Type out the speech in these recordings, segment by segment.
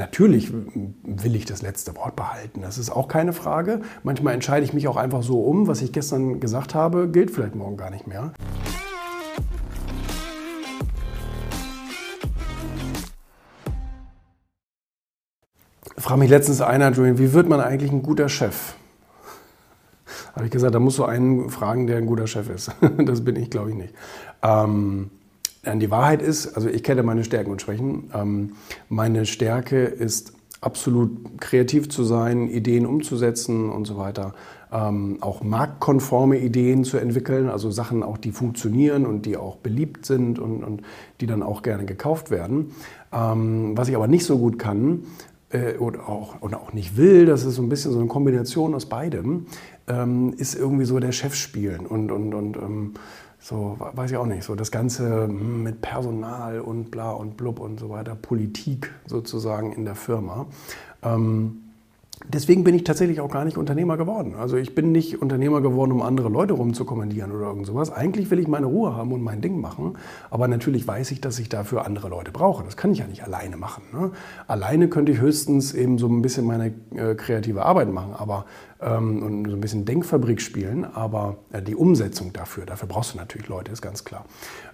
Natürlich will ich das letzte Wort behalten, das ist auch keine Frage. Manchmal entscheide ich mich auch einfach so um, was ich gestern gesagt habe, gilt vielleicht morgen gar nicht mehr. Frag mich letztens einer, Julian, wie wird man eigentlich ein guter Chef? Habe ich gesagt, da musst du einen fragen, der ein guter Chef ist. Das bin ich, glaube ich, nicht. Ähm, die Wahrheit ist, also ich kenne meine Stärken und Schwächen. Ähm, meine Stärke ist absolut kreativ zu sein, Ideen umzusetzen und so weiter. Ähm, auch marktkonforme Ideen zu entwickeln, also Sachen auch, die funktionieren und die auch beliebt sind und, und die dann auch gerne gekauft werden. Ähm, was ich aber nicht so gut kann äh, oder, auch, oder auch nicht will, das ist so ein bisschen so eine Kombination aus beidem, ähm, ist irgendwie so der Chef spielen und, und, und ähm, so, weiß ich auch nicht, so das Ganze hm, mit Personal und bla und blub und so weiter, Politik sozusagen in der Firma. Ähm, Deswegen bin ich tatsächlich auch gar nicht Unternehmer geworden. Also ich bin nicht Unternehmer geworden, um andere Leute rumzukommandieren oder irgend sowas. Eigentlich will ich meine Ruhe haben und mein Ding machen. Aber natürlich weiß ich, dass ich dafür andere Leute brauche. Das kann ich ja nicht alleine machen. Ne? Alleine könnte ich höchstens eben so ein bisschen meine äh, kreative Arbeit machen. Aber ähm, und so ein bisschen Denkfabrik spielen, aber äh, die Umsetzung dafür, dafür brauchst du natürlich Leute, ist ganz klar.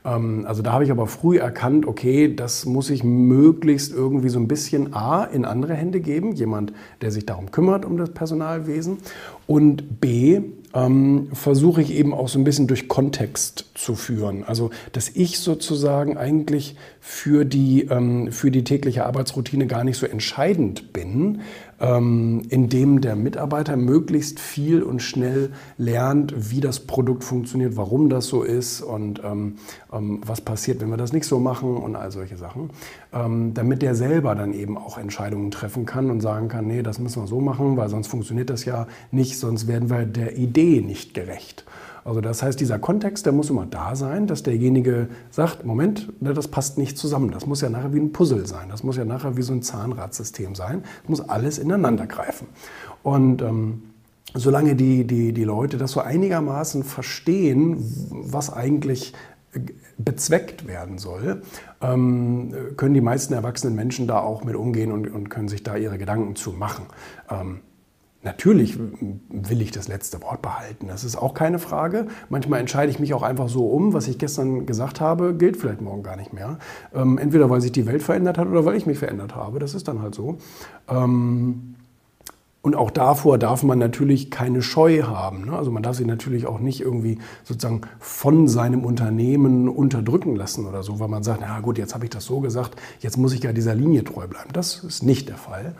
Ähm, also da habe ich aber früh erkannt, okay, das muss ich möglichst irgendwie so ein bisschen A in andere Hände geben, jemand, der sich darum kümmert, um das Personalwesen und B, ähm, versuche ich eben auch so ein bisschen durch Kontext zu führen. Also, dass ich sozusagen eigentlich für die, ähm, für die tägliche Arbeitsroutine gar nicht so entscheidend bin, ähm, indem der Mitarbeiter möglichst viel und schnell lernt, wie das Produkt funktioniert, warum das so ist und ähm, was passiert, wenn wir das nicht so machen und all solche Sachen, damit der selber dann eben auch Entscheidungen treffen kann und sagen kann, nee, das müssen wir so machen, weil sonst funktioniert das ja nicht, sonst werden wir der Idee nicht gerecht. Also das heißt, dieser Kontext, der muss immer da sein, dass derjenige sagt, Moment, ne, das passt nicht zusammen. Das muss ja nachher wie ein Puzzle sein. Das muss ja nachher wie so ein Zahnradsystem sein. Das muss alles ineinander greifen. Und ähm, solange die, die, die Leute das so einigermaßen verstehen, was eigentlich bezweckt werden soll, ähm, können die meisten erwachsenen Menschen da auch mit umgehen und, und können sich da ihre Gedanken zu machen. Natürlich will ich das letzte Wort behalten, das ist auch keine Frage. Manchmal entscheide ich mich auch einfach so um, was ich gestern gesagt habe, gilt vielleicht morgen gar nicht mehr. Ähm, entweder weil sich die Welt verändert hat oder weil ich mich verändert habe, das ist dann halt so. Ähm, und auch davor darf man natürlich keine Scheu haben. Ne? Also man darf sich natürlich auch nicht irgendwie sozusagen von seinem Unternehmen unterdrücken lassen oder so, weil man sagt, na gut, jetzt habe ich das so gesagt, jetzt muss ich ja dieser Linie treu bleiben. Das ist nicht der Fall.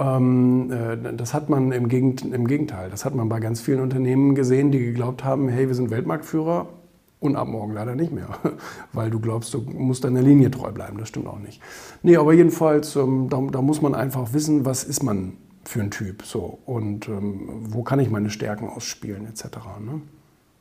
Ähm, äh, das hat man im Gegenteil, das hat man bei ganz vielen Unternehmen gesehen, die geglaubt haben, hey, wir sind Weltmarktführer und ab morgen leider nicht mehr, weil du glaubst, du musst deiner Linie treu bleiben. Das stimmt auch nicht. Nee, aber jedenfalls, ähm, da, da muss man einfach wissen, was ist man für ein Typ so und ähm, wo kann ich meine Stärken ausspielen etc. Ne?